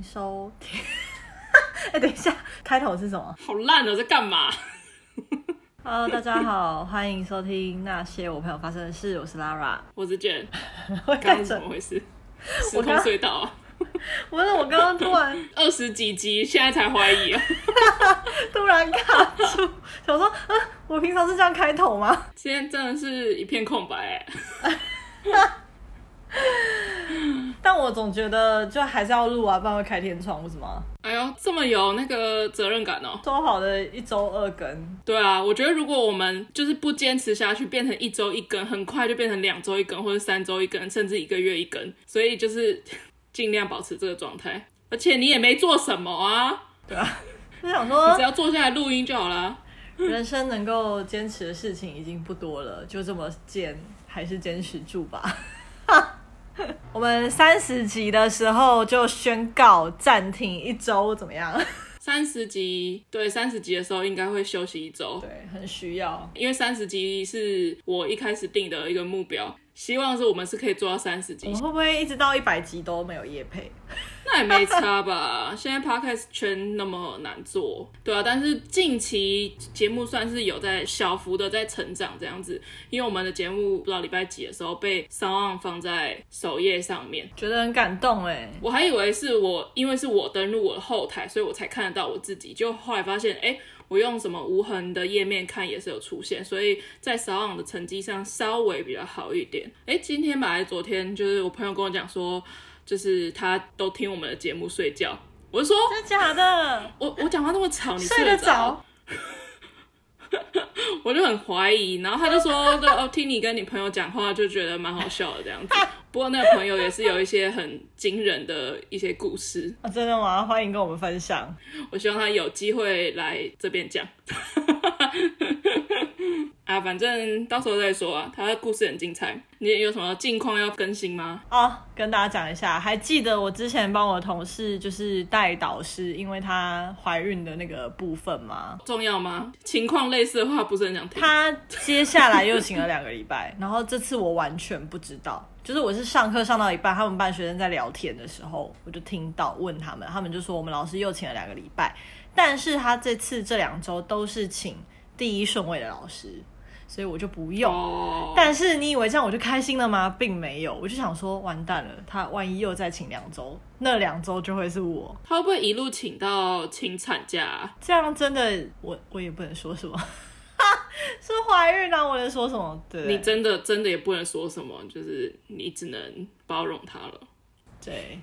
迎收听。哎、欸，等一下，开头是什么？好烂哦，在干嘛？Hello，大家好，欢迎收听那些我朋友发生的事。我是 Lara，我是 Jen。刚刚怎么回事？时空隧道啊！不是，我刚刚突然二十几集，现在才怀疑啊！突然卡住，想说，嗯，我平常是这样开头吗？今天真的是一片空白哎。但我总觉得就还是要录啊，不然会开天窗，为什么？哎呦，这么有那个责任感哦！说好的一周二更。对啊，我觉得如果我们就是不坚持下去，变成一周一更，很快就变成两周一更，或者三周一更，甚至一个月一更。所以就是尽量保持这个状态。而且你也没做什么啊，对啊，就想说你，只要坐下来录音就好了。人生能够坚持的事情已经不多了，就这么坚，还是坚持住吧。我们三十集的时候就宣告暂停一周，怎么样？三十集，对，三十集的时候应该会休息一周，对，很需要，因为三十集是我一开始定的一个目标。希望是我们是可以做到三十集，我们会不会一直到一百集都没有夜配？那也没差吧。现在 podcast 圈那么难做，对啊。但是近期节目算是有在小幅的在成长这样子，因为我们的节目不知道礼拜几的时候被 SoundOn 放在首页上面，觉得很感动哎。我还以为是我，因为是我登录我的后台，所以我才看得到我自己，就后来发现哎。欸我用什么无痕的页面看也是有出现，所以在 SoundOn 的成绩上稍微比较好一点。哎，今天本来昨天就是我朋友跟我讲说，就是他都听我们的节目睡觉。我就说真的假的？我我讲话那么吵，你睡得着？我就很怀疑，然后他就说，对哦，听你跟你朋友讲话就觉得蛮好笑的这样子。不过那个朋友也是有一些很惊人的一些故事啊，真的吗？欢迎跟我们分享。我希望他有机会来这边讲。啊，反正到时候再说啊。他的故事很精彩。你有什么近况要更新吗？哦，跟大家讲一下，还记得我之前帮我同事就是带导师，因为她怀孕的那个部分吗？重要吗？情况类似的话不是很想听。她接下来又请了两个礼拜，然后这次我完全不知道。就是我是上课上到一半，他们班学生在聊天的时候，我就听到问他们，他们就说我们老师又请了两个礼拜，但是他这次这两周都是请第一顺位的老师，所以我就不用。Oh. 但是你以为这样我就开心了吗？并没有，我就想说完蛋了，他万一又再请两周，那两周就会是我。他会不会一路请到请产假啊？这样真的，我我也不能说什么。是怀孕啊！我能说什么？对，你真的真的也不能说什么，就是你只能包容他了。对，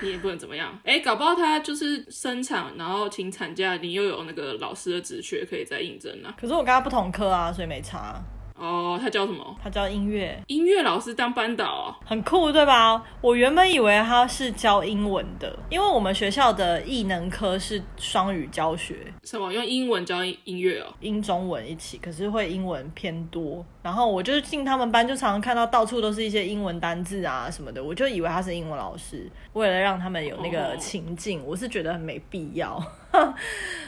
你也不能怎么样。哎、搞不好他就是生产，然后请产假，你又有那个老师的职缺可以再应征呢。可是我跟他不同科啊，所以没差。哦，他教什么？他教音乐，音乐老师当班导啊，很酷，对吧？我原本以为他是教英文的，因为我们学校的艺能科是双语教学，什么用英文教音乐哦，英中文一起，可是会英文偏多。然后我就是进他们班，就常常看到到处都是一些英文单字啊什么的，我就以为他是英文老师，为了让他们有那个情境，哦、我是觉得很没必要。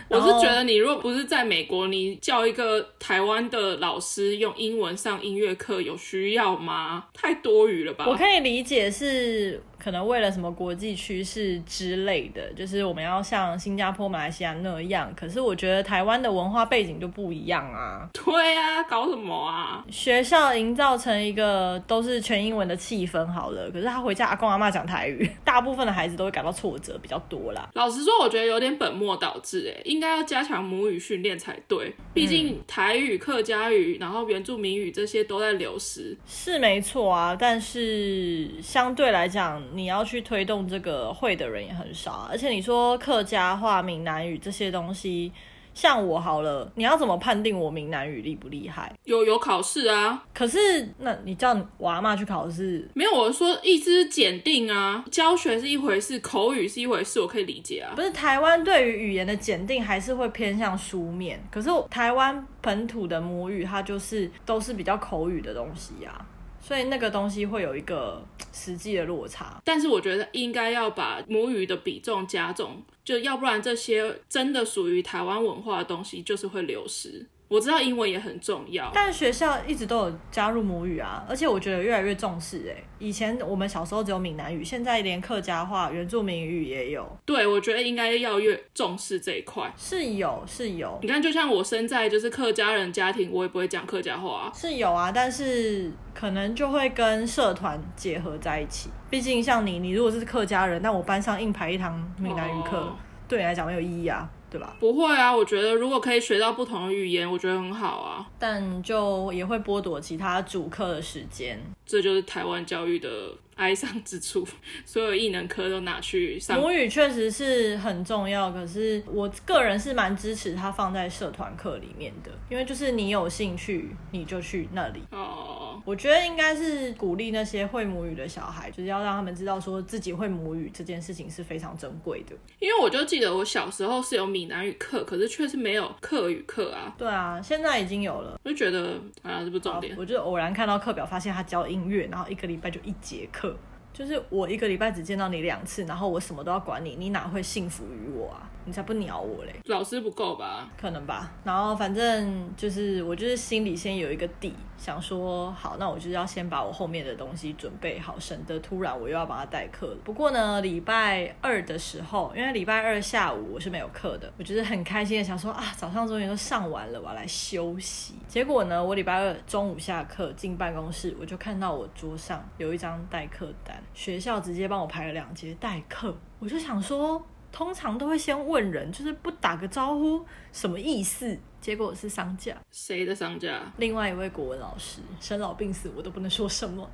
我是觉得，你如果不是在美国，你叫一个台湾的老师用英文上音乐课，有需要吗？太多余了吧？我可以理解是。可能为了什么国际趋势之类的，就是我们要像新加坡、马来西亚那样。可是我觉得台湾的文化背景就不一样啊。对啊，搞什么啊？学校营造成一个都是全英文的气氛好了，可是他回家阿公阿妈讲台语，大部分的孩子都会感到挫折比较多啦。老实说，我觉得有点本末倒置，哎，应该要加强母语训练才对。毕竟台语、客家语，然后原住民语这些都在流失，是没错啊。但是相对来讲，你要去推动这个会的人也很少，而且你说客家话、闽南语这些东西，像我好了，你要怎么判定我闽南语厉不厉害？有有考试啊，可是那你叫我阿嬷去考试？没有，我说意思是检定啊，教学是一回事，口语是一回事，我可以理解啊。不是台湾对于语言的检定还是会偏向书面，可是台湾本土的母语它就是都是比较口语的东西啊。对那个东西会有一个实际的落差，但是我觉得应该要把母语的比重加重，就要不然这些真的属于台湾文化的东西就是会流失。我知道英文也很重要，但学校一直都有加入母语啊，而且我觉得越来越重视哎、欸。以前我们小时候只有闽南语，现在连客家话、原住民语也有。对，我觉得应该要越重视这一块。是有是有，你看，就像我生在就是客家人家庭，我也不会讲客家话啊。是有啊，但是可能就会跟社团结合在一起。毕竟像你，你如果是客家人，那我班上硬排一堂闽南语课，哦、对你来讲没有意义啊。对吧？不会啊，我觉得如果可以学到不同的语言，我觉得很好啊。但就也会剥夺其他主课的时间，这就是台湾教育的。哀伤之处，所有艺能科都拿去上。母语确实是很重要，可是我个人是蛮支持它放在社团课里面的，因为就是你有兴趣，你就去那里。哦，我觉得应该是鼓励那些会母语的小孩，就是要让他们知道说自己会母语这件事情是非常珍贵的。因为我就记得我小时候是有闽南语课，可是确实没有课语课啊。对啊，现在已经有了。我就觉得啊，这不重点。我就偶然看到课表，发现他教音乐，然后一个礼拜就一节课。就是我一个礼拜只见到你两次，然后我什么都要管你，你哪会幸福于我啊？你才不鸟我嘞！老师不够吧？可能吧。然后反正就是我就是心里先有一个底，想说好，那我就是要先把我后面的东西准备好，省得突然我又要帮他代课了。不过呢，礼拜二的时候，因为礼拜二下午我是没有课的，我就是很开心的想说啊，早上终于都上完了，我要来休息。结果呢，我礼拜二中午下课进办公室，我就看到我桌上有一张代课单，学校直接帮我排了两节代课，我就想说。通常都会先问人，就是不打个招呼，什么意思？结果是丧假。谁的丧假？另外一位国文老师，生老病死我都不能说什么。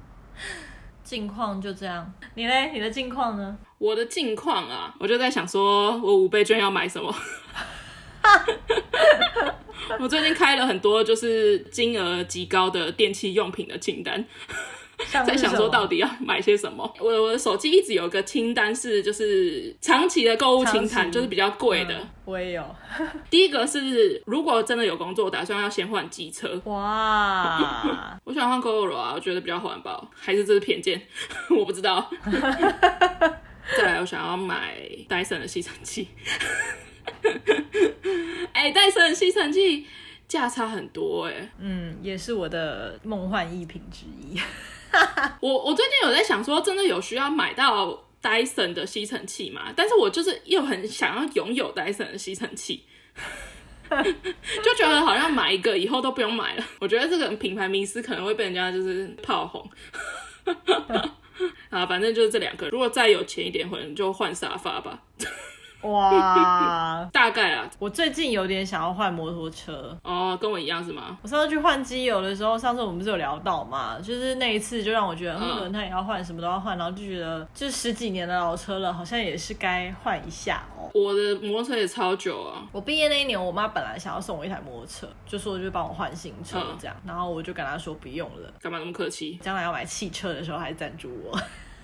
近况就这样，你嘞？你的近况呢？我的近况啊，我就在想说，我五倍券要买什么？我最近开了很多就是金额极高的电器用品的清单。在想说到底要买些什么？我我的手机一直有个清单，是就是长期的购物清单，就是比较贵的。嗯，我也有。第一个是如果真的有工作，我打算要先换机车。哇！我想换 Gogoro 啊，我觉得比较环保，还是这是偏见？我不知道。再来，我想要买戴森的吸尘器。哎、欸，戴森的吸尘器价差很多哎、欸。嗯，也是我的梦幻一品之一。我我最近有在想说，真的有需要买到 Dyson 的吸尘器吗？但是我就是又很想要拥有 Dyson 的吸尘器，就觉得好像买一个以后都不用买了。我觉得这个品牌迷思可能会被人家就是炮轰。啊，反正就是这两个。如果再有钱一点，可能就换沙发吧。哇，大概啊，我最近有点想要换摩托车哦，跟我一样是吗？我上次去换机油的时候，上次我们不是有聊到嘛，就是那一次就让我觉得，嗯，轮胎也要换，什么都要换，然后就觉得，就十几年的老车了，好像也是该换一下哦。我的摩托车也超久啊，我毕业那一年，我妈本来想要送我一台摩托车，就说就帮我换新车这样，嗯，然后我就跟她说不用了，干嘛那么客气？将来要买汽车的时候还赞助我。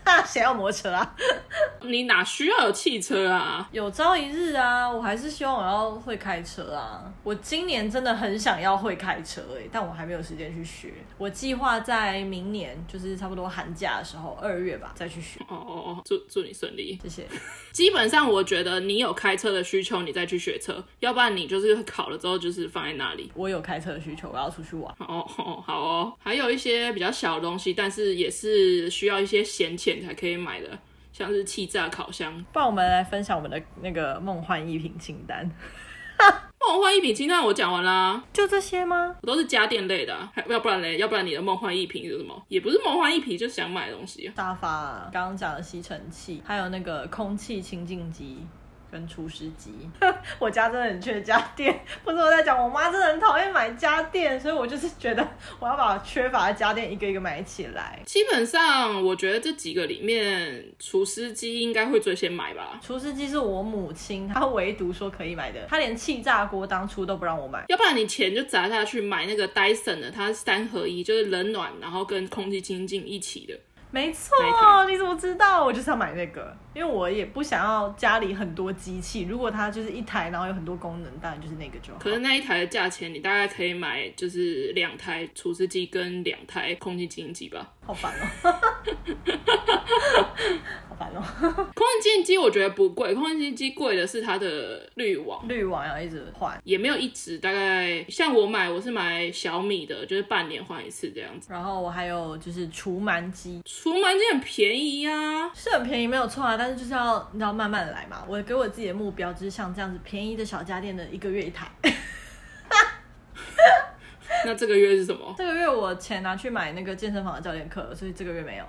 谁要摩托车啊？你哪需要有汽车啊？有朝一日啊，我还是希望我要会开车啊。我今年真的很想要会开车哎、欸，但我还没有时间去学。我计划在明年，就是差不多寒假的时候，二月吧，再去学。哦哦哦，祝祝你顺利，谢谢。基本上我觉得你有开车的需求，你再去学车，要不然你就是考了之后就是放在那里。我有开车的需求，我要出去玩。哦哦，好哦。还有一些比较小的东西，但是也是需要一些闲钱。才可以买的，像是气炸烤箱。帮我们来分享我们的那个梦幻一品清单。梦幻一品清单我讲完啦，就这些吗？我都是家电类的，还要不然嘞？要不然你的梦幻一品是什么？也不是梦幻一品，就是想买的东西。沙发，刚刚讲的吸尘器，还有那个空气清净机。跟除湿机，我家真的很缺家电。不是我在讲，我妈真的很讨厌买家电，所以我就是觉得我要把缺乏的家电一个一个买起来。基本上，我觉得这几个里面，除湿机应该会最先买吧。除湿机是我母亲，她唯独说可以买的，她连气炸锅当初都不让我买。要不然你钱就砸下去买那个 Dyson 的，它是三合一，就是冷暖，然后跟空气清净一起的。没错，你怎么知道？我就是要买那个，因为我也不想要家里很多机器。如果它就是一台，然后有很多功能，当然就是那个就好。可是那一台的价钱，你大概可以买就是两台除湿机跟两台空气清净机吧。好烦哦。好烦哦！空气清净机我觉得不贵，空气清净机贵的是它的滤网，滤网要一直换，也没有一直，大概像我买，我是买小米的，就是半年换一次这样子。然后我还有就是除螨机，除螨机很便宜呀、啊，是很便宜没有错啊，但是就是要你知道慢慢来嘛。我给我自己的目标就是像这样子便宜的小家电的一个月一台。那这个月是什么？这个月我钱拿去买那个健身房的教练课，所以这个月没有。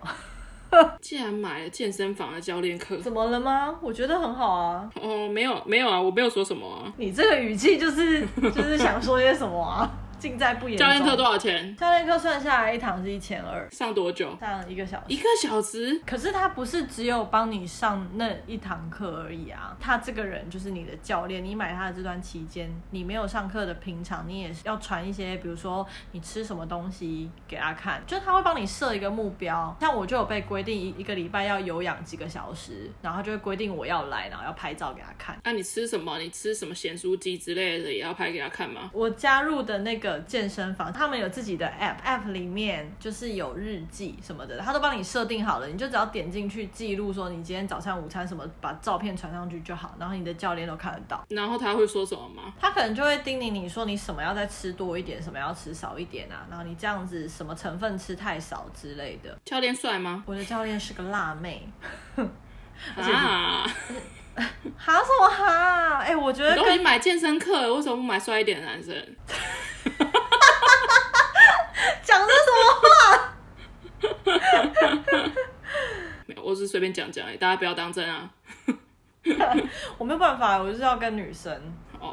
既然买了健身房的教练课，怎么了吗？我觉得很好啊。哦，没有没有啊，我没有说什么啊。你这个语气就是就是想说些什么啊？尽在不言中。教练课多少钱？教练课算下来一堂是一千二。上多久？上一个小时。一个小时？可是他不是只有帮你上那一堂课而已啊。他这个人就是你的教练，你买他的这段期间，你没有上课的平常，你也是要传一些，比如说你吃什么东西给他看，就他会帮你设一个目标。像我就有被规定一一个礼拜要有氧几个小时，然后就会规定我要来，然后要拍照给他看。那、啊、你吃什么？你吃什么咸酥鸡之类的也要拍给他看吗？我加入的那个健身房。他们有自己的 app，app 里面就是有日记什么的，他都帮你设定好了，你就只要点进去记录说你今天早餐、午餐什么，把照片传上去就好，然后你的教练都看得到。然后他会说什么吗？他可能就会叮咛你说你什么要再吃多一点，什么要吃少一点啊，然后你这样子什么成分吃太少之类的。教练帅吗？我的教练是个辣妹。啊？哈什么哈？哎、欸，我觉得都已经买健身课了，为什么不买帅一点的男生？讲的什么话？没有，我只是随便讲讲，大家不要当真啊。我没有办法，我就是要跟女生。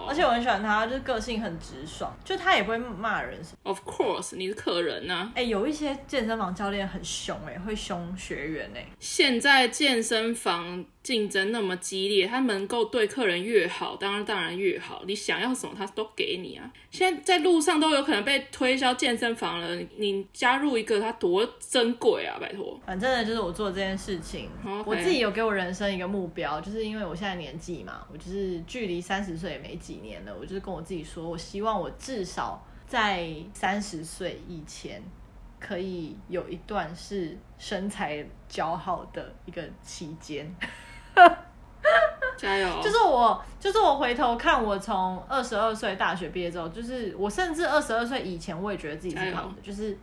而且我很喜欢她，就是个性很直爽，就她也不会骂人什么。Of course，你是客人呐、啊。哎、欸，有一些健身房教练很凶哎、欸，会凶学员哎、欸。现在健身房竞争那么激烈，他能够对客人越好，当然当然越好。你想要什么，他都给你啊。现在在路上都有可能被推销健身房了，你加入一个，他多珍贵啊！拜托。反正呢，就是我做这件事情，Okay. 我自己有给我人生一个目标，就是因为我现在年纪嘛，我就是距离三十岁也没几年了，我就是跟我自己说，我希望我至少在三十岁以前，可以有一段是身材姣好的一个期间。加油！就是我，就是我回头看，我从二十二岁大学毕业之后，就是我甚至二十二岁以前，我也觉得自己是胖的，就是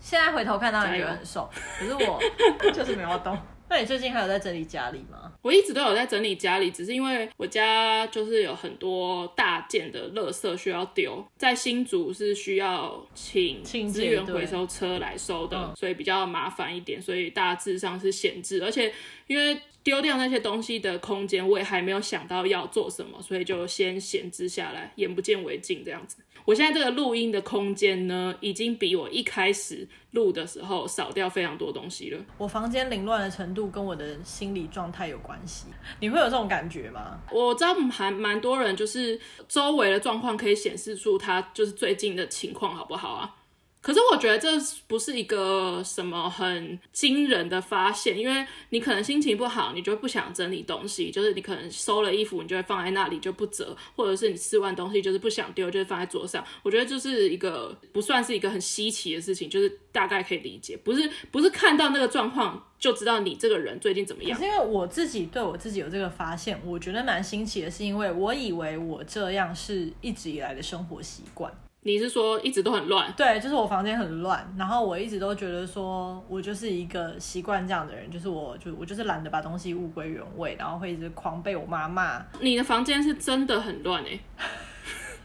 现在回头看，当然觉得很瘦，可是我 就是没有动。那你最近还有在整理家里吗？我一直都有在整理家里，只是因为我家就是有很多大件的垃圾需要丢，在新竹是需要请资源回收车来收的，嗯、所以比较麻烦一点，所以大致上是闲置，而且因为丢掉那些东西的空间，我也还没有想到要做什么，所以就先闲置下来，眼不见为净这样子。我现在这个录音的空间呢，已经比我一开始录的时候少掉非常多东西了。我房间凌乱的程度跟我的心理状态有关系。你会有这种感觉吗？我知道还蛮多人，就是周围的状况可以显示出他就是最近的情况好不好啊？可是我觉得这不是一个什么很惊人的发现，因为你可能心情不好，你就不想整理东西，就是你可能收了衣服，你就会放在那里就不折，或者是你吃完东西就是不想丢，就是放在桌上。我觉得这是一个不算是一个很稀奇的事情，就是大概可以理解，不是不是看到那个状况就知道你这个人最近怎么样。是因为我自己对我自己有这个发现，我觉得蛮新奇的，是因为我以为我这样是一直以来的生活习惯。你是说一直都很乱？对，就是我房间很乱，然后我一直都觉得说，我就是一个习惯这样的人，就是我就我就是懒得把东西物归原位，然后会一直狂被我妈骂。你的房间是真的很乱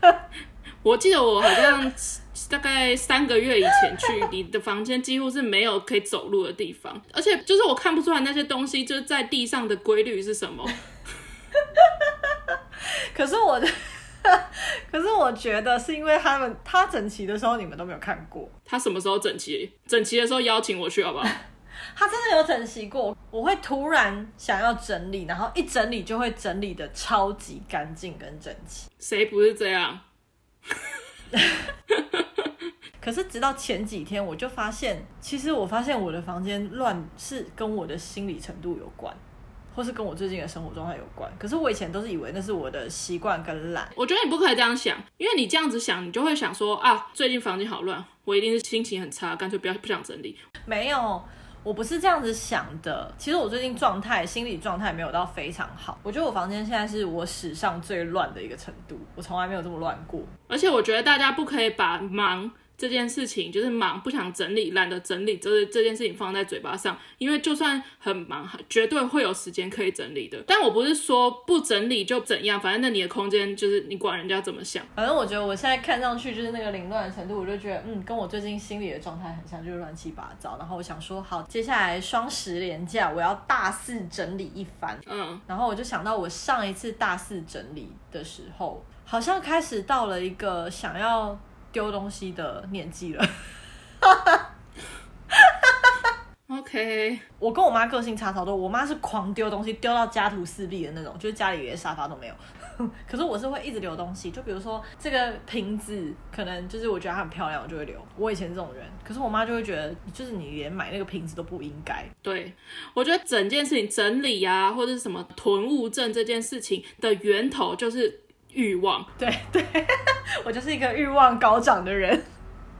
哎！我记得我好像大概三个月以前去，你的房间几乎是没有可以走路的地方，而且就是我看不出来那些东西就是在地上的规律是什么。可是我的。可是我觉得是因为他们他整齐的时候你们都没有看过，他什么时候整齐？整齐的时候邀请我去好不好？他真的有整齐过。我会突然想要整理，然后一整理就会整理的超级干净跟整齐。谁不是这样？可是直到前几天，我就发现，其实我发现我的房间乱是跟我的心理程度有关，或是跟我最近的生活状态有关。可是我以前都是以为那是我的习惯跟懒。我觉得你不可以这样想，因为你这样子想，你就会想说啊，最近房间好乱，我一定是心情很差，干脆不要不想整理。没有。我不是这样子想的，其实我最近状态、心理状态没有到非常好。我觉得我房间现在是我史上最乱的一个程度，我从来没有这么乱过。而且我觉得大家不可以把忙。这件事情就是忙，不想整理，懒得整理，就是这件事情放在嘴巴上，因为就算很忙，绝对会有时间可以整理的。但我不是说不整理就怎样，反正那你的空间就是你管人家怎么想。反正我觉得我现在看上去就是那个凌乱的程度，我就觉得嗯，跟我最近心里的状态很像，就是乱七八糟。然后我想说，好，接下来双十连假我要大肆整理一番。嗯，然后我就想到我上一次大肆整理的时候，好像开始到了一个想要。丢东西的年纪了，OK。我跟我妈个性差超多，我妈是狂丢东西，丢到家徒四壁的那种，就是家里连沙发都没有。可是我是会一直留东西，就比如说这个瓶子，可能就是我觉得它很漂亮，我就会留。我以前这种人，可是我妈就会觉得，就是你连买那个瓶子都不应该。对，我觉得整件事情整理啊，或者是什么囤物症这件事情的源头就是。欲望，对对，我就是一个欲望高涨的人。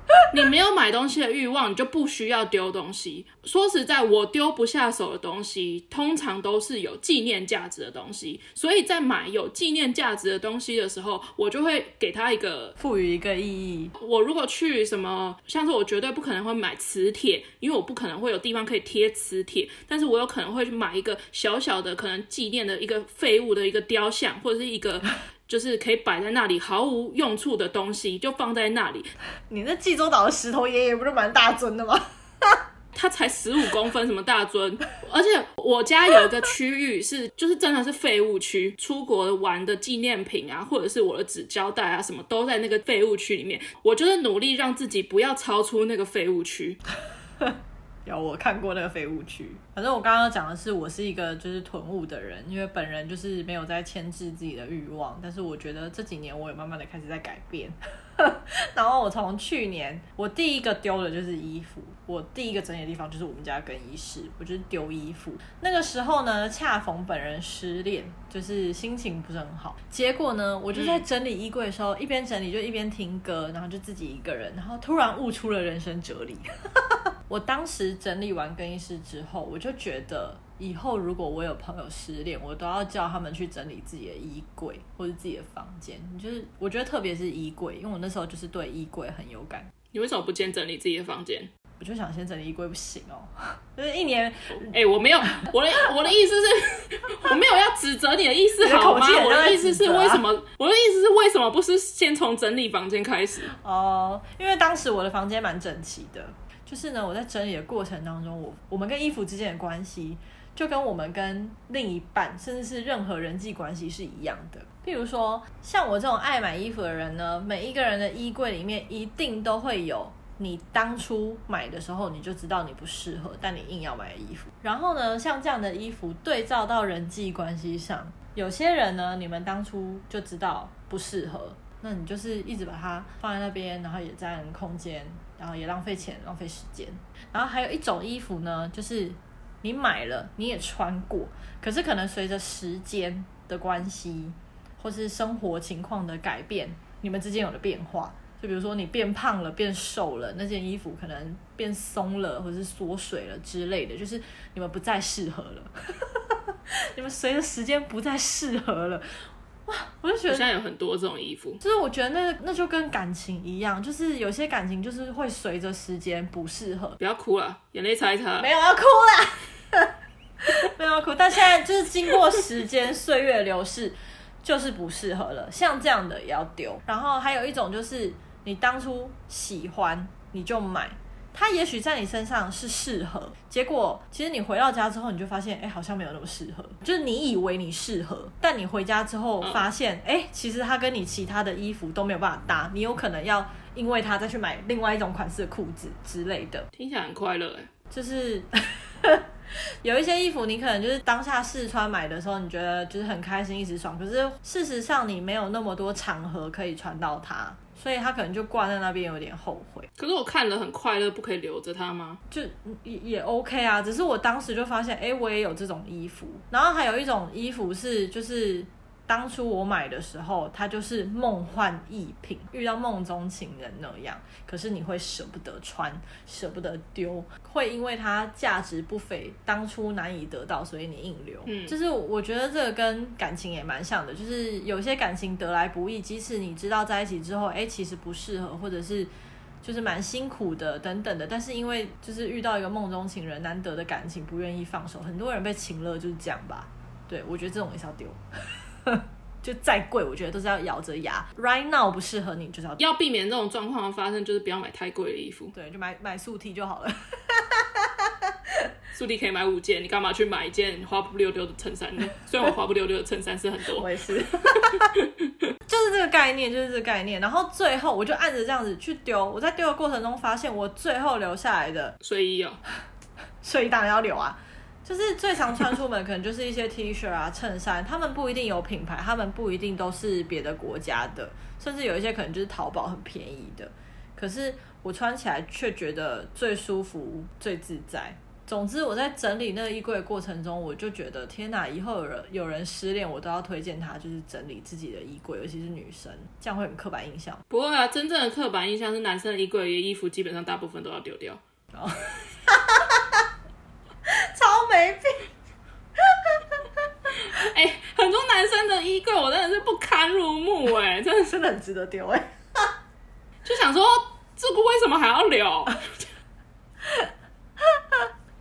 你没有买东西的欲望，你就不需要丢东西。说实在，我丢不下手的东西，通常都是有纪念价值的东西。所以在买有纪念价值的东西的时候，我就会给它一个赋予一个意义。我如果去什么，像是我绝对不可能会买磁铁，因为我不可能会有地方可以贴磁铁。但是我有可能会去买一个小小的，可能纪念的一个废物的一个雕像，或者是一个。就是可以摆在那里毫无用处的东西，就放在那里。你那济州岛的石头爷爷不是蛮大尊的吗？他才十五公分，什么大尊？而且我家有一个区域是，就是真的是废物区，出国玩的纪念品啊，或者是我的纸胶带啊，什么都在那个废物区里面。我就是努力让自己不要超出那个废物区。有我看过那个废物区，反正我刚刚讲的是，我是一个就是囤物的人，因为本人就是没有在牵制自己的欲望，但是我觉得这几年我也慢慢的开始在改变。然后我从去年，我第一个丢的就是衣服，我第一个整理的地方就是我们家更衣室，我就是丢衣服。那个时候呢，恰逢本人失恋，就是心情不是很好。结果呢，我就在整理衣柜的时候，一边整理就一边听歌，然后就自己一个人，然后突然悟出了人生哲理。我当时整理完更衣室之后，我就觉得以后如果我有朋友失恋，我都要叫他们去整理自己的衣柜或者自己的房间。就是我觉得特别是衣柜，因为我那时候就是对衣柜很有感。你为什么不先整理自己的房间？我就想先整理衣柜，不行哦，就是一年。哎、欸，我没有，我的我的意思是，我没有要指责你的意思，好吗？我的意思是为什么？我的意思是为什么不是先从整理房间开始？哦，因为当时我的房间蛮整齐的。就是呢，我在整理的过程当中，我我们跟衣服之间的关系，就跟我们跟另一半，甚至是任何人际关系是一样的。譬如说，像我这种爱买衣服的人呢，每一个人的衣柜里面一定都会有你当初买的时候你就知道你不适合，但你硬要买的衣服。然后呢，像这样的衣服对照到人际关系上，有些人呢，你们当初就知道不适合，那你就是一直把它放在那边，然后也占空间。然后也浪费钱，浪费时间。然后还有一种衣服呢，就是你买了，你也穿过，可是可能随着时间的关系，或是生活情况的改变，你们之间有了变化。就比如说你变胖了，变瘦了，那件衣服可能变松了，或者是缩水了之类的，就是你们不再适合了。你们随着时间不再适合了。哇，我就觉得现在有很多这种衣服，就是我觉得那那就跟感情一样，就是有些感情就是会随着时间不适合。不要哭了，眼泪擦一擦。没有要哭啦，没有要哭，但现在就是经过时间岁月流逝，就是不适合了。像这样的也要丢。然后还有一种就是你当初喜欢你就买。它也许在你身上是适合，结果其实你回到家之后，你就发现，哎，好像没有那么适合。就是你以为你适合，但你回家之后发现，哎，其实它跟你其他的衣服都没有办法搭，你有可能要因为它再去买另外一种款式的裤子之类的。听起来很快乐哎，就是 有一些衣服，你可能就是当下试穿买的时候，你觉得就是很开心，一直爽。可是事实上，你没有那么多场合可以穿到它，所以他可能就挂在那边，有点后悔。可是我看了很快乐，不可以留着它吗？就也也 OK 啊，只是我当时就发现，哎、欸，我也有这种衣服。然后还有一种衣服是就是。当初我买的时候，它就是梦幻逸品，遇到梦中情人那样。可是你会舍不得穿，舍不得丢，会因为它价值不菲，当初难以得到，所以你硬留。嗯，就是我觉得这个跟感情也蛮像的，就是有些感情得来不易，即使你知道在一起之后，哎，其实不适合，或者是就是蛮辛苦的等等的，但是因为就是遇到一个梦中情人，难得的感情不愿意放手，很多人被情勒就是这样吧。对，我觉得这种也是要丢。就再贵，我觉得都是要咬着牙。Right now 不适合你，就是要要避免这种状况的发生，就是不要买太贵的衣服。对，就买买素 T 就好了。素 T 可以买五件，你干嘛去买一件花不溜丢的衬衫呢？虽然我花不溜丢的衬衫是很多，我也是。就是这个概念，就是这个概念。然后最后我就按着这样子去丢。我在丢的过程中发现，我最后留下来的睡衣哦，睡衣当然要留啊。就是最常穿出门，可能就是一些 T 恤啊、衬衫，他们不一定有品牌，他们不一定都是别的国家的，甚至有一些可能就是淘宝很便宜的。可是我穿起来却觉得最舒服、最自在。总之，我在整理那个衣柜的过程中，我就觉得天哪！以后有人有人失恋，我都要推荐他，就是整理自己的衣柜，尤其是女生，这样会很刻板印象。不会啊，真正的刻板印象是男生的衣柜里的衣服基本上大部分都要丢掉。Oh. 超没品！哎、欸，很多男生的衣柜我真的是不堪入目哎，真的真的很值得丢哎。就想说，这个为什么还要留？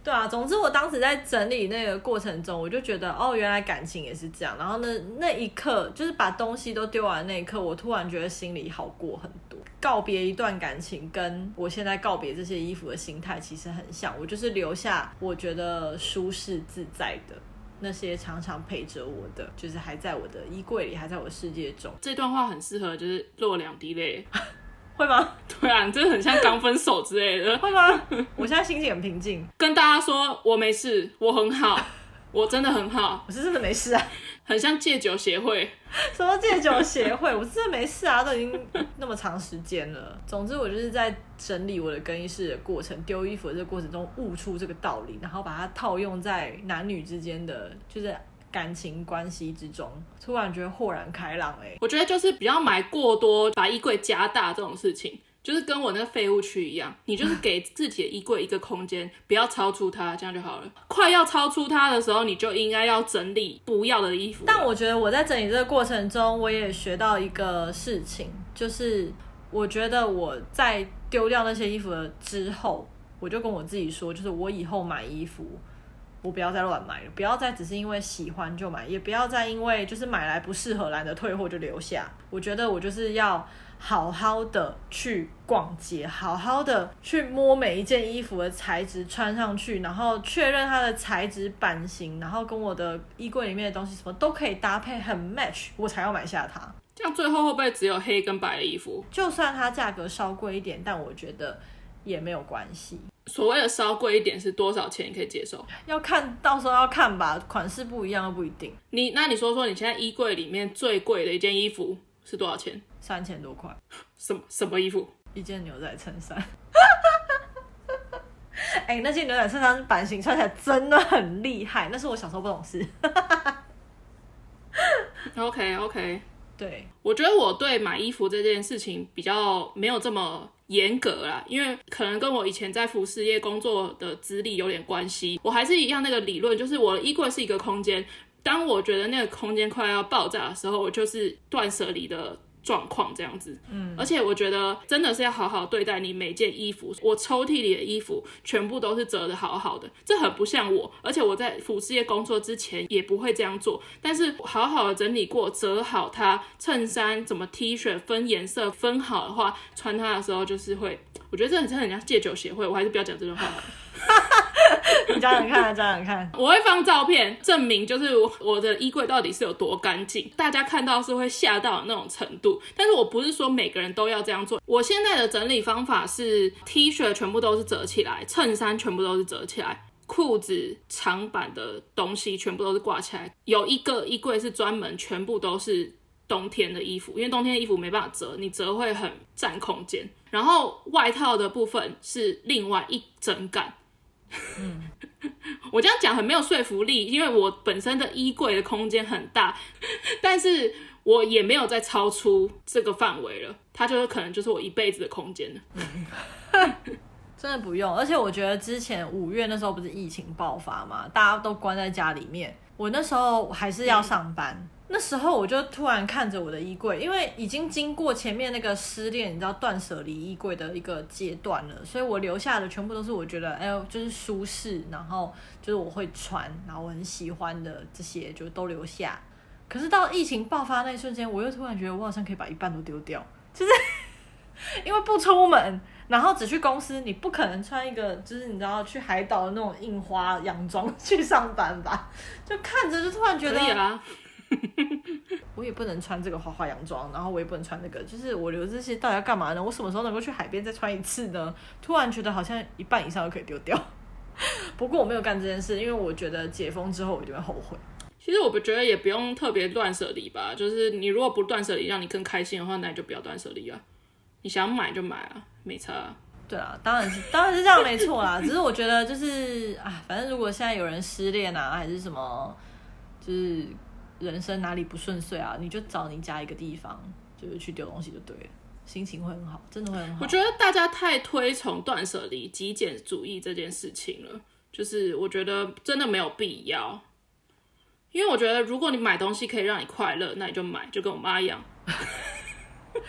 对啊，总之我当时在整理那个过程中，我就觉得哦，原来感情也是这样。然后呢，那一刻就是把东西都丢完那一刻，我突然觉得心里好过很多。告别一段感情，跟我现在告别这些衣服的心态其实很像。我就是留下我觉得舒适自在的那些，常常陪着我的，就是还在我的衣柜里，还在我的世界中。这段话很适合，就是落两滴泪。会吗？对啊，你真的很像刚分手之类的。会吗？我现在心情很平静，跟大家说我没事，我很好，我真的很好，我是真的没事啊。很像戒酒协会，什么戒酒协会？我真的没事啊，都已经那么长时间了。总之，我就是在整理我的更衣室的过程，丢衣服的这个过程中悟出这个道理，然后把它套用在男女之间的，就是。感情关系之中，突然觉得豁然开朗哎、欸！我觉得就是不要买过多，把衣柜加大这种事情，就是跟我那个废物区一样，你就是给自己的衣柜一个空间，不要超出它，这样就好了。快要超出它的时候，你就应该要整理不要的衣服。但我觉得我在整理这个过程中，我也学到一个事情，就是我觉得我在丢掉那些衣服了之后，我就跟我自己说，就是我以后买衣服。我不要再乱买了，不要再只是因为喜欢就买，也不要再因为就是买来不适合，懒得退货就留下。我觉得我就是要好好的去逛街，好好的去摸每一件衣服的材质，穿上去，然后确认它的材质、版型，然后跟我的衣柜里面的东西什么都可以搭配很 match，我才要买下它。这样最后会不会只有黑跟白的衣服？就算它价格稍贵一点，但我觉得也没有关系。所谓的稍贵一点是多少钱？你可以接受？要看到时候要看吧，款式不一样又不一定。你那你说说，你现在衣柜里面最贵的一件衣服是多少钱？三千多块。什么什么衣服？一件牛仔衬衫。哎、欸，那件牛仔衬衫版型穿起来真的很厉害，那是我小时候不懂事。OK OK，对，我觉得我对买衣服这件事情比较没有这么。严格啦，因为可能跟我以前在服饰业工作的资历有点关系。我还是一样那个理论，就是我的衣柜是一个空间。当我觉得那个空间快要爆炸的时候，我就是断舍离的。状况这样子，嗯，而且我觉得真的是要好好对待你每件衣服。我抽屉里的衣服全部都是折得好好的，这很不像我。而且我在服饰业工作之前也不会这样做。但是好好的整理过，折好它，衬衫怎么 T 恤分颜色分好的话，穿它的时候就是会。我觉得这很真的很像戒酒协会，我还是不要讲这段话。你讲讲看，讲讲看。我会放照片证明，就是我的衣柜到底是有多干净，大家看到是会吓到的那种程度。但是我不是说每个人都要这样做。我现在的整理方法是：T 恤全部都是折起来，衬衫全部都是折起来，裤子长版的东西全部都是挂起来，有一个衣柜是专门全部都是冬天的衣服，因为冬天的衣服没办法折，你折会很占空间。然后外套的部分是另外一整杆。嗯，我这样讲很没有说服力，因为我本身的衣柜的空间很大，但是我也没有再超出这个范围了，它就是可能就是我一辈子的空间了。嗯 真的不用，而且我觉得之前五月那时候不是疫情爆发嘛，大家都关在家里面。我那时候还是要上班，那时候我就突然看着我的衣柜，因为已经经过前面那个失恋，你知道断舍离衣柜的一个阶段了，所以我留下的全部都是我觉得哎呦就是舒适，然后就是我会穿，然后我很喜欢的这些就都留下。可是到疫情爆发那一瞬间，我又突然觉得我好像可以把一半都丢掉，就是 因为不出门。然后只去公司，你不可能穿一个就是你知道去海岛的那种印花洋装去上班吧？就看着就突然觉得，啊、我也不能穿这个花花洋装，然后我也不能穿那个，就是我留这些到底要干嘛呢？我什么时候能够去海边再穿一次呢？突然觉得好像一半以上都可以丢掉。不过我没有干这件事，因为我觉得解封之后我就会后悔。其实我不觉得也不用特别断舍离吧，就是你如果不断舍离让你更开心的话，那你就不要断舍离啊。你想买就买啊，没差啊。对啊，当然是，当然是这样，没错啦。只是我觉得就是啊，反正如果现在有人失恋啊，还是什么，就是人生哪里不顺遂啊，你就找你家一个地方，就是去丢东西就对了，心情会很好，真的会很好。我觉得大家太推崇断舍离、极简主义这件事情了，就是我觉得真的没有必要，因为我觉得如果你买东西可以让你快乐，那你就买，就跟我妈一样。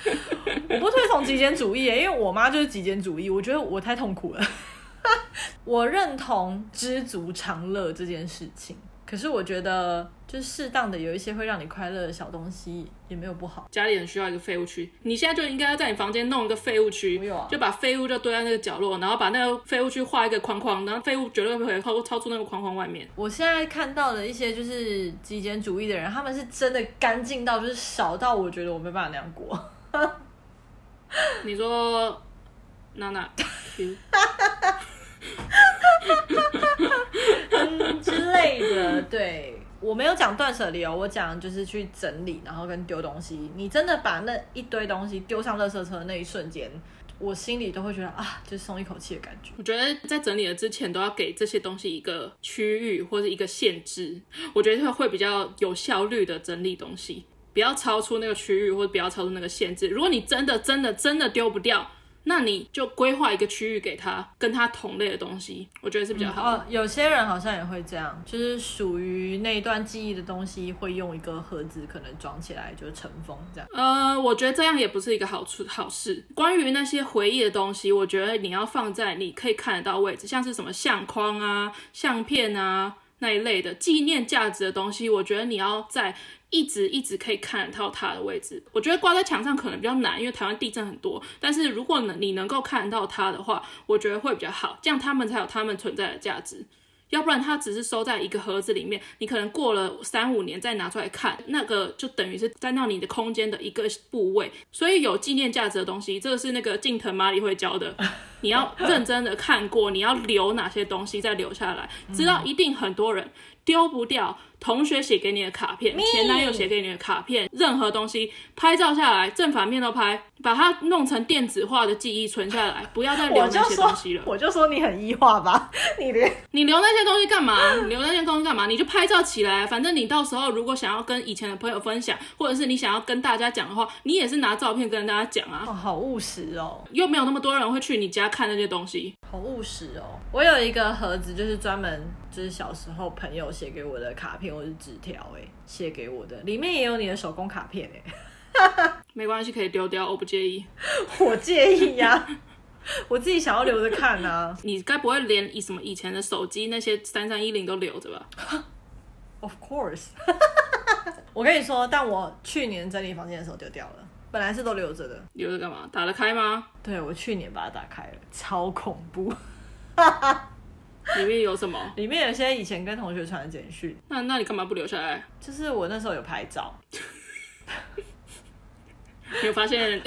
我不推崇极简主义，因为我妈就是极简主义，我觉得我太痛苦了。我认同知足常乐这件事情，可是我觉得就是适当的有一些会让你快乐的小东西也没有不好。家里很需要一个废物区，你现在就应该要在你房间弄一个废物区，啊、就把废物就堆在那个角落，然后把那个废物区画一个框框，然后废物绝对不会超超出那个框框外面。我现在看到的一些就是极简主义的人，他们是真的干净到就是少到我觉得我没办法那样过。你说娜娜嗯之类的，对，我没有讲断舍离哦，我讲就是去整理，然后跟丢东西。你真的把那一堆东西丢上垃圾车的那一瞬间，我心里都会觉得啊，就松一口气的感觉。我觉得在整理的之前，都要给这些东西一个区域或者一个限制，我觉得会比较有效率的整理东西。不要超出那个区域，或者不要超出那个限制。如果你真的、真的、真的丢不掉，那你就规划一个区域给他，跟他同类的东西，我觉得是比较好。哦，有些人好像也会这样，就是属于那一段记忆的东西，会用一个盒子可能装起来，就是尘封这样。呃，我觉得这样也不是一个好处好事。关于那些回忆的东西，我觉得你要放在你可以看得到位置，像是什么相框啊、相片啊那一类的纪念价值的东西，我觉得你要在。一直一直可以看得到它的位置，我觉得挂在墙上可能比较难，因为台湾地震很多。但是如果能你能够看得到它的话，我觉得会比较好，这样他们才有他们存在的价值。要不然它只是收在一个盒子里面，你可能过了三五年再拿出来看，那个就等于是占到你的空间的一个部位。所以有纪念价值的东西，这个是那个近藤麻里会教的，你要认真的看过，你要留哪些东西再留下来，知道一定很多人丢不掉。同学写给你的卡片，前男友写给你的卡片，任何东西拍照下来，正反面都拍，把它弄成电子化的记忆存下来，不要再留那些东西了。我就说，我就说你很异化吧，你连你留那些东西干嘛？你留那些东西干嘛？你就拍照起来，反正你到时候如果想要跟以前的朋友分享，或者是你想要跟大家讲的话，你也是拿照片跟大家讲啊。哦，好务实哦，又没有那么多人会去你家看那些东西。好务实哦！我有一个盒子，就是专门就是小时候朋友写给我的卡片或是纸条，哎，写给我的，里面也有你的手工卡片，哎，没关系，可以丢掉，我不介意。我介意呀、啊，我自己想要留着看啊。你该不会连以什么以前的手机那些三三一零都留着吧？Of course。我跟你说，但我去年整理房间的时候丢掉了。本来是都留着的，留着干嘛？打得开吗？对，我去年把它打开了，超恐怖。里面有什么？里面有些以前跟同学传的简讯。那那你干嘛不留下来？就是我那时候有拍照。你有发现？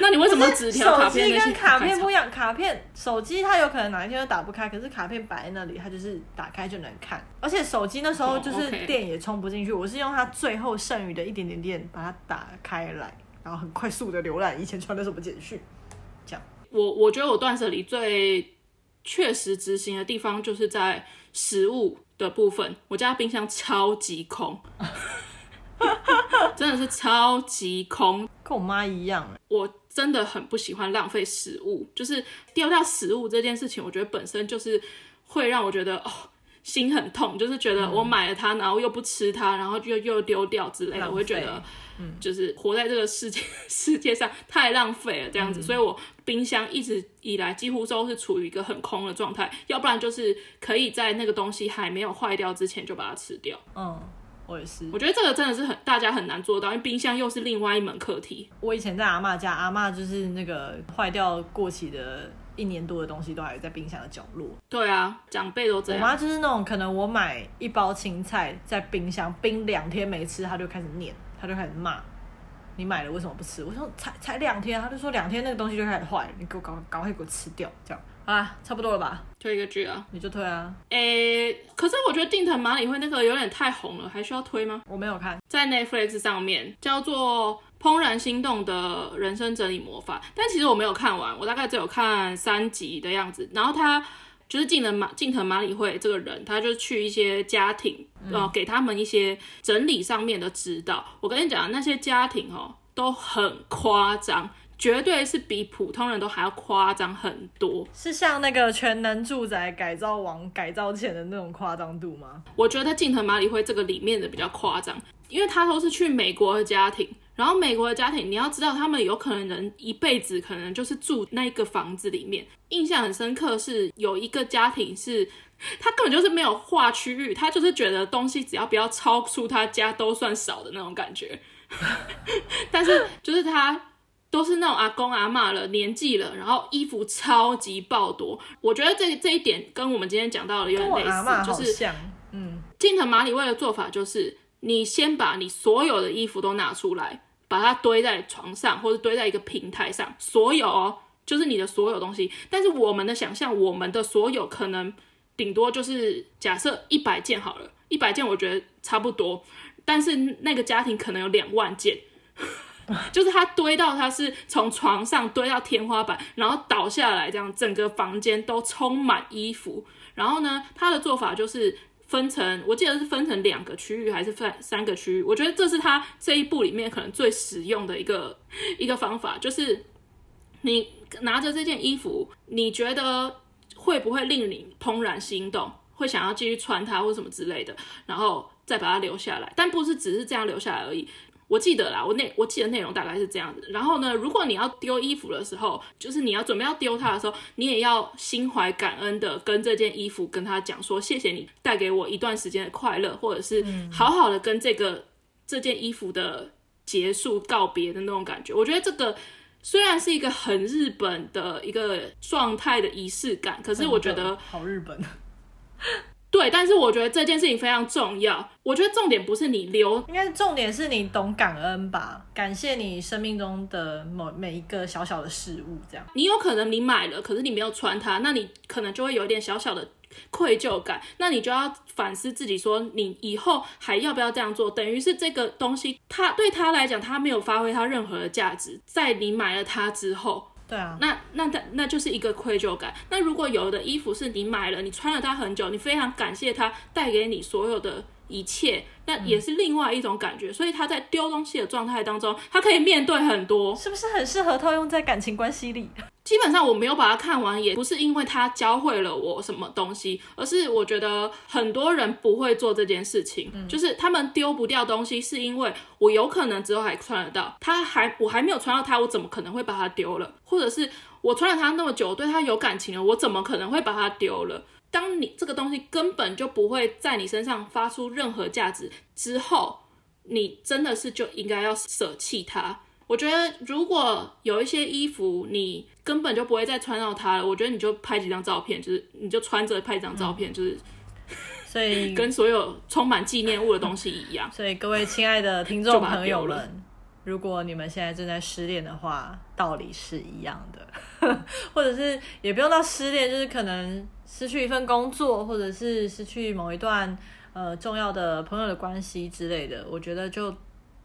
那你为什么纸条、卡片跟卡片不一样？卡片手机它有可能哪一天都打不开，可是卡片摆在那里，它就是打开就能看。而且手机那时候就是电也充不进去，我是用它最后剩余的一点点电把它打开来，然后很快速的浏览以前传的什么简讯。这样，我我觉得我断舍离最确实执行的地方就是在食物的部分，我家冰箱超级空。真的是超级空，跟我妈一样。我真的很不喜欢浪费食物，就是丢掉食物这件事情，我觉得本身就是会让我觉得哦心很痛，就是觉得我买了它，然后又不吃它，然后又又丢掉之类的，我会觉得，嗯，就是活在这个世界世界上太浪费了这样子。所以我冰箱一直以来几乎都是处于一个很空的状态，要不然就是可以在那个东西还没有坏掉之前就把它吃掉。嗯。我也是，我觉得这个真的是很大家很难做到，因为冰箱又是另外一门课题。我以前在阿妈家，阿妈就是那个坏掉过期的一年多的东西都还在冰箱的角落。对啊，长辈都这样。我妈就是那种，可能我买一包青菜在冰箱冰两天没吃，她就开始念，她就开始骂，你买了为什么不吃？我说才才两天，她就说两天那个东西就开始坏，你给我赶赶快给我吃掉，这样。啊，差不多了吧？推一个剧啊，你就推啊。诶、欸，可是我觉得定藤麻里惠那个有点太红了，还需要推吗？我没有看，在 Netflix 上面叫做《怦然心动的人生整理魔法》，但其实我没有看完，我大概只有看三集的样子。然后他就是近藤麻近藤麻里惠这个人，他就去一些家庭，然后给他们一些整理上面的指导。嗯、我跟你讲，那些家庭哦都很夸张。绝对是比普通人都还要夸张很多，是像那个全能住宅改造王改造前的那种夸张度吗？我觉得近藤麻里惠这个里面的比较夸张，因为他都是去美国的家庭，然后美国的家庭你要知道，他们有可能人一辈子可能就是住那个房子里面。印象很深刻是有一个家庭是，他根本就是没有划区域，他就是觉得东西只要不要超出他家都算少的那种感觉，但是就是他。都是那种阿公阿妈了，年纪了，然后衣服超级爆多。我觉得这这一点跟我们今天讲到的有点类似，就是嗯，近藤麻里惠的做法就是，你先把你所有的衣服都拿出来，把它堆在床上或者堆在一个平台上，所有哦，就是你的所有东西。但是我们的想象，我们的所有可能顶多就是假设一百件好了，一百件我觉得差不多，但是那个家庭可能有两万件。就是它堆到，它是从床上堆到天花板，然后倒下来，这样整个房间都充满衣服。然后呢，他的做法就是分成，我记得是分成两个区域还是分三个区域？我觉得这是他这一部里面可能最实用的一个一个方法，就是你拿着这件衣服，你觉得会不会令你怦然心动，会想要继续穿它或什么之类的，然后再把它留下来，但不是只是这样留下来而已。我记得啦，我内我记得内容大概是这样子。然后呢，如果你要丢衣服的时候，就是你要准备要丢它的时候，你也要心怀感恩的跟这件衣服跟他讲说，谢谢你带给我一段时间的快乐，或者是好好的跟这个、嗯、这件衣服的结束告别的那种感觉。我觉得这个虽然是一个很日本的一个状态的仪式感，可是我觉得好日本。对，但是我觉得这件事情非常重要。我觉得重点不是你留，应该是重点是你懂感恩吧？感谢你生命中的某每一个小小的事物，这样。你有可能你买了，可是你没有穿它，那你可能就会有一点小小的愧疚感。那你就要反思自己，说你以后还要不要这样做？等于是这个东西，它对他来讲，它没有发挥它任何的价值。在你买了它之后。对啊，那那那那就是一个愧疚感。那如果有的衣服是你买了，你穿了它很久，你非常感谢它带给你所有的一切，那也是另外一种感觉。嗯、所以他在丢东西的状态当中，他可以面对很多，是不是很适合套用在感情关系里？基本上我没有把它看完，也不是因为他教会了我什么东西，而是我觉得很多人不会做这件事情，嗯、就是他们丢不掉东西，是因为我有可能之后还穿得到，他还我还没有穿到它，我怎么可能会把它丢了？或者是我穿了它那么久，对它有感情了，我怎么可能会把它丢了？当你这个东西根本就不会在你身上发出任何价值之后，你真的是就应该要舍弃它。我觉得如果有一些衣服你根本就不会再穿到它了，我觉得你就拍几张照片，就是你就穿着拍几张照片，嗯、就是，所以跟所有充满纪念物的东西一样。所以各位亲爱的听众朋友们，如果你们现在正在失恋的话，道理是一样的，或者是也不用到失恋，就是可能失去一份工作，或者是失去某一段呃重要的朋友的关系之类的，我觉得就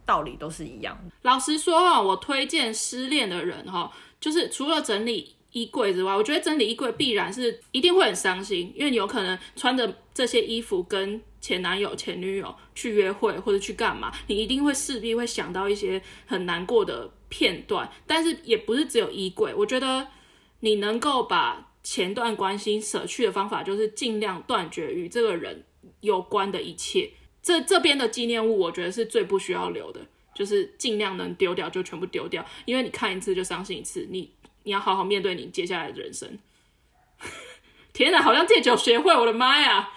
道理都是一样的。老实说啊，我推荐失恋的人哈，就是除了整理衣柜之外，我觉得整理衣柜必然是一定会很伤心，因为你有可能穿着这些衣服跟前男友、前女友去约会或者去干嘛，你一定会势必会想到一些很难过的片段。但是也不是只有衣柜，我觉得你能够把前段关系舍去的方法，就是尽量断绝与这个人有关的一切。这这边的纪念物，我觉得是最不需要留的，就是尽量能丢掉就全部丢掉，因为你看一次就伤心一次，你你要好好面对你接下来的人生。天哪，好像戒酒学会，我的妈呀！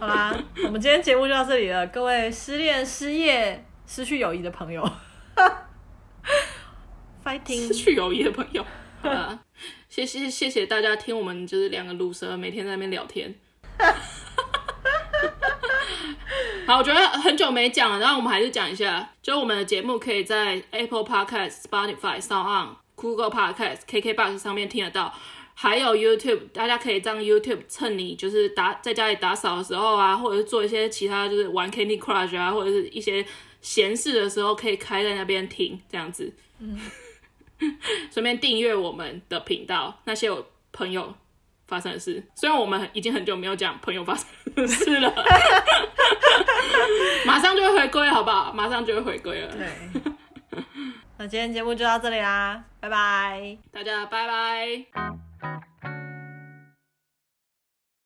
好啦，我们今天节目就到这里了。各位失恋、失业、失去友谊的朋友，fighting！失去友谊的朋友，谢谢谢谢大家听我们就是两个鲁蛇每天在那边聊天。好，我觉得很久没讲了，然后我们还是讲一下，就我们的节目可以在 Apple Podcast、Spotify、SoundOn、Google Podcast、KKBox 上面听得到。还有 YouTube，大家可以上 YouTube，趁你就是打在家里打扫的时候啊，或者是做一些其他就是玩 Candy Crush 啊，或者是一些闲事的时候，可以开在那边听这样子。嗯，顺便订阅我们的频道。那些有朋友发生的事，虽然我们已经很久没有讲朋友发生的事了，马上就会回归，好不好？马上就会回归了。对，那今天节目就到这里啦，拜拜，大家拜拜。